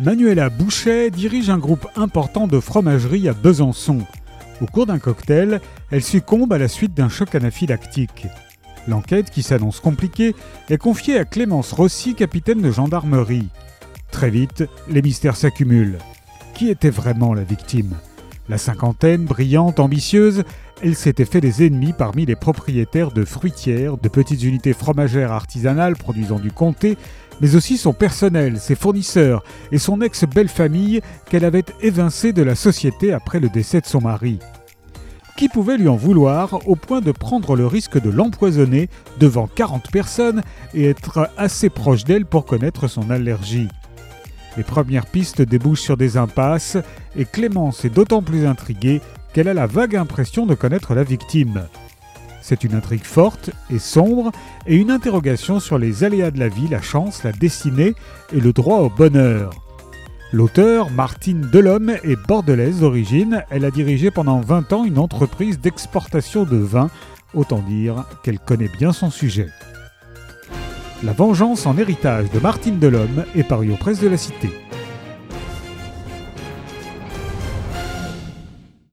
Manuela Bouchet dirige un groupe important de fromagerie à Besançon. Au cours d'un cocktail, elle succombe à la suite d'un choc anaphylactique. L'enquête, qui s'annonce compliquée, est confiée à Clémence Rossi, capitaine de gendarmerie. Très vite, les mystères s'accumulent. Qui était vraiment la victime? La cinquantaine, brillante, ambitieuse, elle s'était fait des ennemis parmi les propriétaires de fruitières, de petites unités fromagères artisanales produisant du comté, mais aussi son personnel, ses fournisseurs et son ex-belle-famille qu'elle avait évincé de la société après le décès de son mari. Qui pouvait lui en vouloir au point de prendre le risque de l'empoisonner devant 40 personnes et être assez proche d'elle pour connaître son allergie Les premières pistes débouchent sur des impasses et Clémence est d'autant plus intriguée qu'elle a la vague impression de connaître la victime. C'est une intrigue forte et sombre et une interrogation sur les aléas de la vie, la chance, la destinée et le droit au bonheur. L'auteur, Martine Delhomme, est bordelaise d'origine. Elle a dirigé pendant 20 ans une entreprise d'exportation de vin. Autant dire qu'elle connaît bien son sujet. La vengeance en héritage de Martine Delhomme est parue aux presses de la Cité.